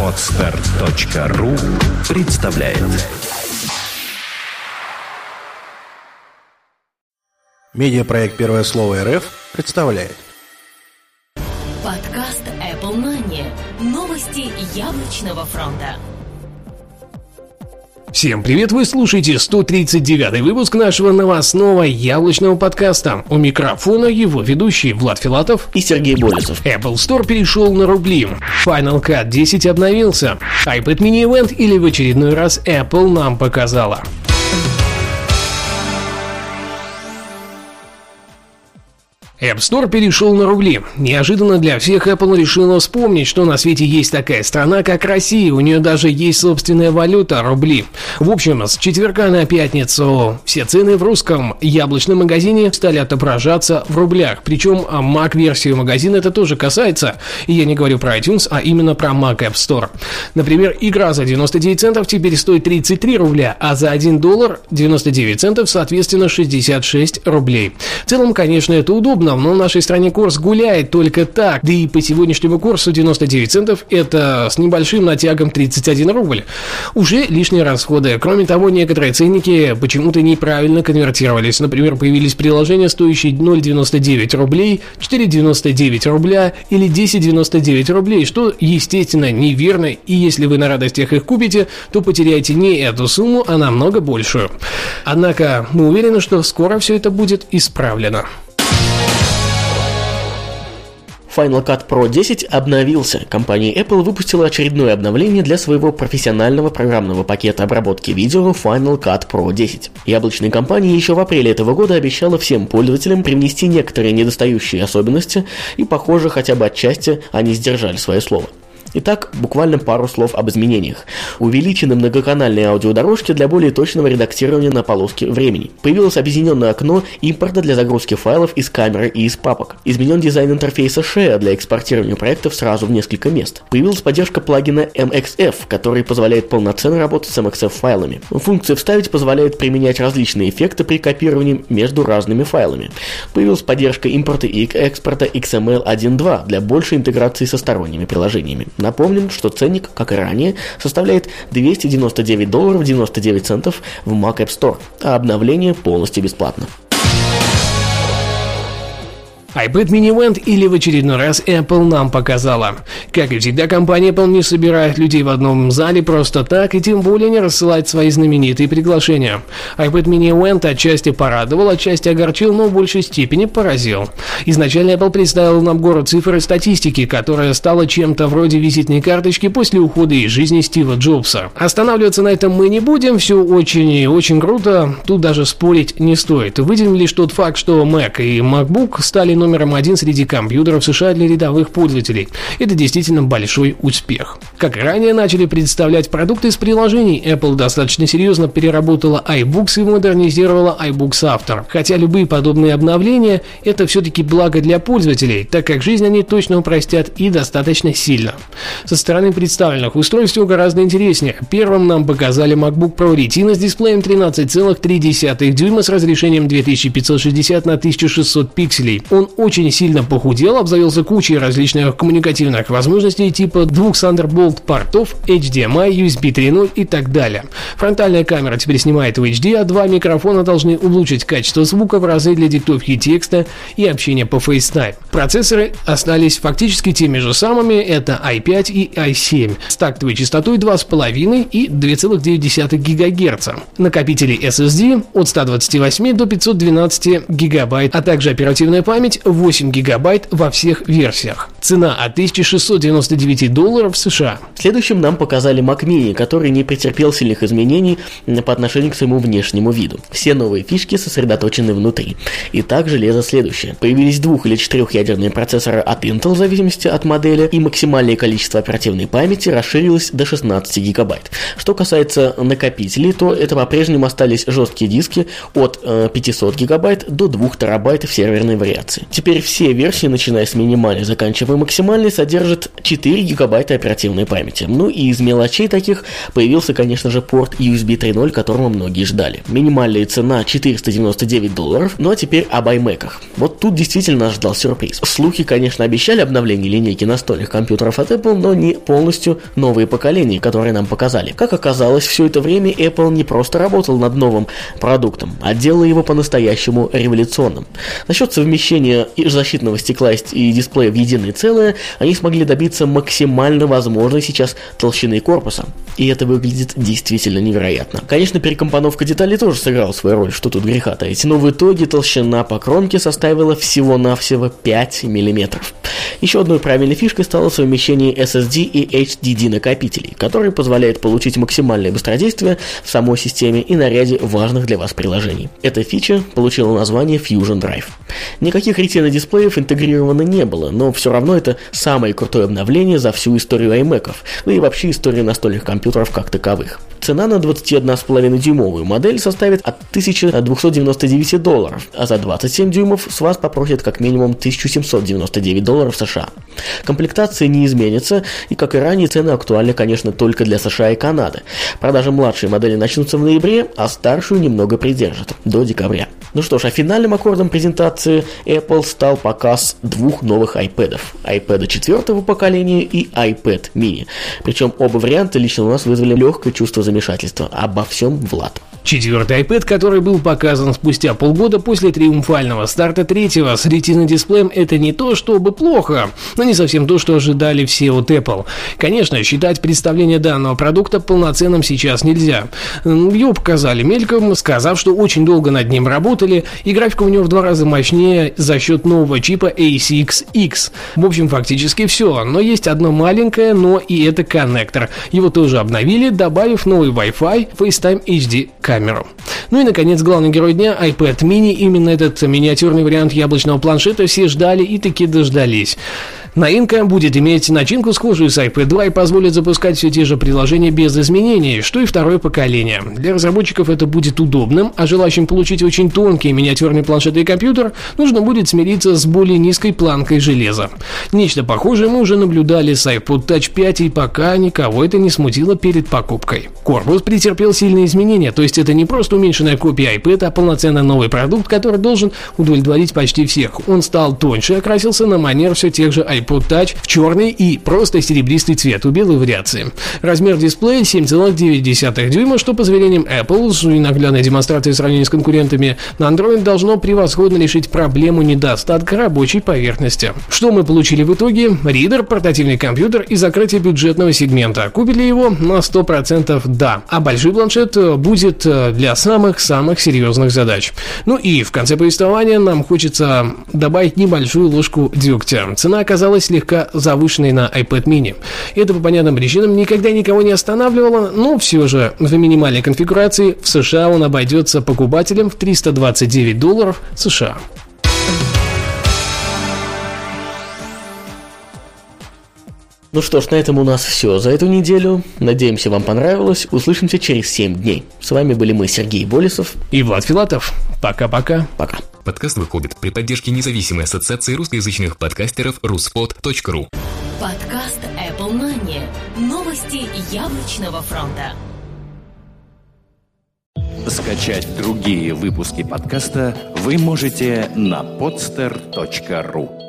Отстар.ру представляет Медиапроект «Первое слово РФ» представляет Подкаст Apple Money. Новости яблочного фронта. Всем привет, вы слушаете 139 выпуск нашего новостного яблочного подкаста. У микрофона его ведущий Влад Филатов и Сергей Болесов. Apple Store перешел на рубли. Final Cut 10 обновился. iPad Mini Event или в очередной раз Apple нам показала. App Store перешел на рубли. Неожиданно для всех Apple решила вспомнить, что на свете есть такая страна, как Россия. У нее даже есть собственная валюта – рубли. В общем, с четверга на пятницу все цены в русском яблочном магазине стали отображаться в рублях. Причем Mac-версию магазина это тоже касается. И я не говорю про iTunes, а именно про Mac App Store. Например, игра за 99 центов теперь стоит 33 рубля, а за 1 доллар 99 центов, соответственно, 66 рублей. В целом, конечно, это удобно но в нашей стране курс гуляет только так. Да и по сегодняшнему курсу 99 центов это с небольшим натягом 31 рубль. Уже лишние расходы. Кроме того, некоторые ценники почему-то неправильно конвертировались. Например, появились приложения, стоящие 0,99 рублей, 4,99 рубля или 10,99 рублей, что, естественно, неверно. И если вы на радостях их купите, то потеряете не эту сумму, а намного большую. Однако мы уверены, что скоро все это будет исправлено. Final Cut Pro 10 обновился. Компания Apple выпустила очередное обновление для своего профессионального программного пакета обработки видео Final Cut Pro 10. Яблочная компания еще в апреле этого года обещала всем пользователям привнести некоторые недостающие особенности, и, похоже, хотя бы отчасти они сдержали свое слово. Итак, буквально пару слов об изменениях. Увеличены многоканальные аудиодорожки для более точного редактирования на полоске времени. Появилось объединенное окно импорта для загрузки файлов из камеры и из папок. Изменен дизайн интерфейса Share для экспортирования проектов сразу в несколько мест. Появилась поддержка плагина MXF, который позволяет полноценно работать с MXF файлами. Функция «Вставить» позволяет применять различные эффекты при копировании между разными файлами. Появилась поддержка импорта и экспорта XML 1.2 для большей интеграции со сторонними приложениями. Напомним, что ценник, как и ранее, составляет 299 долларов 99 центов в Mac App Store, а обновление полностью бесплатно iPad Mini Event или в очередной раз Apple нам показала. Как и всегда, компания Apple не собирает людей в одном зале просто так и тем более не рассылает свои знаменитые приглашения. iPad Mini Event отчасти порадовал, отчасти огорчил, но в большей степени поразил. Изначально Apple представил нам город цифр и статистики, которая стала чем-то вроде визитной карточки после ухода из жизни Стива Джобса. Останавливаться на этом мы не будем, все очень и очень круто, тут даже спорить не стоит. Выделим лишь тот факт, что Mac и MacBook стали номером один среди компьютеров США для рядовых пользователей. Это действительно большой успех. Как ранее начали представлять продукты из приложений, Apple достаточно серьезно переработала iBooks и модернизировала iBooks After. Хотя любые подобные обновления – это все-таки благо для пользователей, так как жизнь они точно упростят и достаточно сильно. Со стороны представленных устройств все гораздо интереснее. Первым нам показали MacBook Pro Retina с дисплеем 13,3 дюйма с разрешением 2560 на 1600 пикселей. Он очень сильно похудел, обзавелся кучей различных коммуникативных возможностей типа двух Thunderbolt портов, HDMI, USB 3.0 и так далее. Фронтальная камера теперь снимает в HD, а два микрофона должны улучшить качество звука в разы для диктовки текста и общения по FaceTime. Процессоры остались фактически теми же самыми, это i5 и i7 с тактовой частотой 2,5 и 2,9 ГГц. Накопители SSD от 128 до 512 ГБ, а также оперативная память 8 гигабайт во всех версиях. Цена от 1699 долларов США. Следующим нам показали Mac Mini, который не претерпел сильных изменений по отношению к своему внешнему виду. Все новые фишки сосредоточены внутри. Итак, железо следующее. Появились двух- или четырехъядерные процессоры от Intel в зависимости от модели, и максимальное количество оперативной памяти расширилось до 16 гигабайт. Что касается накопителей, то это по-прежнему остались жесткие диски от 500 э, гигабайт до 2 терабайт в серверной вариации. Теперь все версии, начиная с минимальной, заканчивая максимальной, содержат 4 гигабайта оперативной памяти. Ну и из мелочей таких появился, конечно же, порт USB 3.0, которого многие ждали. Минимальная цена 499 долларов, ну а теперь об iMac. Вот тут действительно нас ждал сюрприз. Слухи, конечно, обещали обновление линейки настольных компьютеров от Apple, но не полностью новые поколения, которые нам показали. Как оказалось, все это время Apple не просто работал над новым продуктом, а делал его по-настоящему революционным. Насчет совмещения защитного стекла и дисплея в единое целое, они смогли добиться максимально возможной сейчас толщины корпуса. И это выглядит действительно невероятно. Конечно, перекомпоновка деталей тоже сыграла свою роль, что тут греха таить, но в итоге толщина по кромке составила всего-навсего 5 мм. Еще одной правильной фишкой стало совмещение SSD и HDD накопителей, которые позволяют получить максимальное быстродействие в самой системе и на ряде важных для вас приложений. Эта фича получила название Fusion Drive. Никаких Retina дисплеев интегрировано не было, но все равно это самое крутое обновление за всю историю iMac, да и вообще историю настольных компьютеров как таковых. Цена на 21,5 дюймовую модель составит от 1299 долларов, а за 27 дюймов с вас попросят как минимум 1799 долларов США. Комплектация не изменится, и как и ранее, цены актуальны, конечно, только для США и Канады. Продажи младшей модели начнутся в ноябре, а старшую немного придержат, до декабря. Ну что ж, а финальным аккордом презентации Apple стал показ двух новых iPad. iPad четвертого поколения и iPad mini. Причем оба варианта лично у нас вызвали легкое чувство замешательства. Обо всем Влад. Четвертый iPad, который был показан спустя полгода после триумфального старта третьего с ретино-дисплеем, это не то, чтобы плохо, но не совсем то, что ожидали все от Apple. Конечно, считать представление данного продукта полноценным сейчас нельзя. Его показали мельком, сказав, что очень долго над ним работали, и графика у него в два раза мощнее за счет нового чипа A6X. В общем, фактически все, но есть одно маленькое, но и это коннектор. Его тоже обновили, добавив новый Wi-Fi FaceTime HD камеру. Ну и, наконец, главный герой дня – iPad mini. Именно этот миниатюрный вариант яблочного планшета все ждали и таки дождались. Новинка будет иметь начинку схожую с iPad 2 и позволит запускать все те же приложения без изменений, что и второе поколение. Для разработчиков это будет удобным, а желающим получить очень тонкий миниатюрный планшет и компьютер нужно будет смириться с более низкой планкой железа. Нечто похожее мы уже наблюдали с iPod Touch 5 и пока никого это не смутило перед покупкой. Корпус претерпел сильные изменения, то есть это не просто уменьшенная копия iPad, а полноценно новый продукт, который должен удовлетворить почти всех. Он стал тоньше и окрасился на манер все тех же iPod Touch в черный и просто серебристый цвет у белой вариации. Размер дисплея 7,9 дюйма, что по заверениям Apple с наглядной демонстрацией сравнения с конкурентами на Android должно превосходно решить проблему недостатка рабочей поверхности. Что мы получили в итоге? Ридер, портативный компьютер и закрытие бюджетного сегмента. Купили его на 100% да, а большой планшет будет э, для самых-самых серьезных задач. Ну и в конце повествования нам хочется добавить небольшую ложку дегтя. Цена оказалась оказалась слегка завышенной на iPad mini. Это по понятным причинам никогда никого не останавливало, но все же в минимальной конфигурации в США он обойдется покупателям в 329 долларов США. Ну что ж, на этом у нас все за эту неделю. Надеемся, вам понравилось. Услышимся через 7 дней. С вами были мы, Сергей Болесов и Влад Филатов. Пока-пока. Пока. Подкаст выходит при поддержке независимой ассоциации русскоязычных подкастеров ruspod.ru Подкаст Apple Money. Новости яблочного фронта. Скачать другие выпуски подкаста вы можете на podster.ru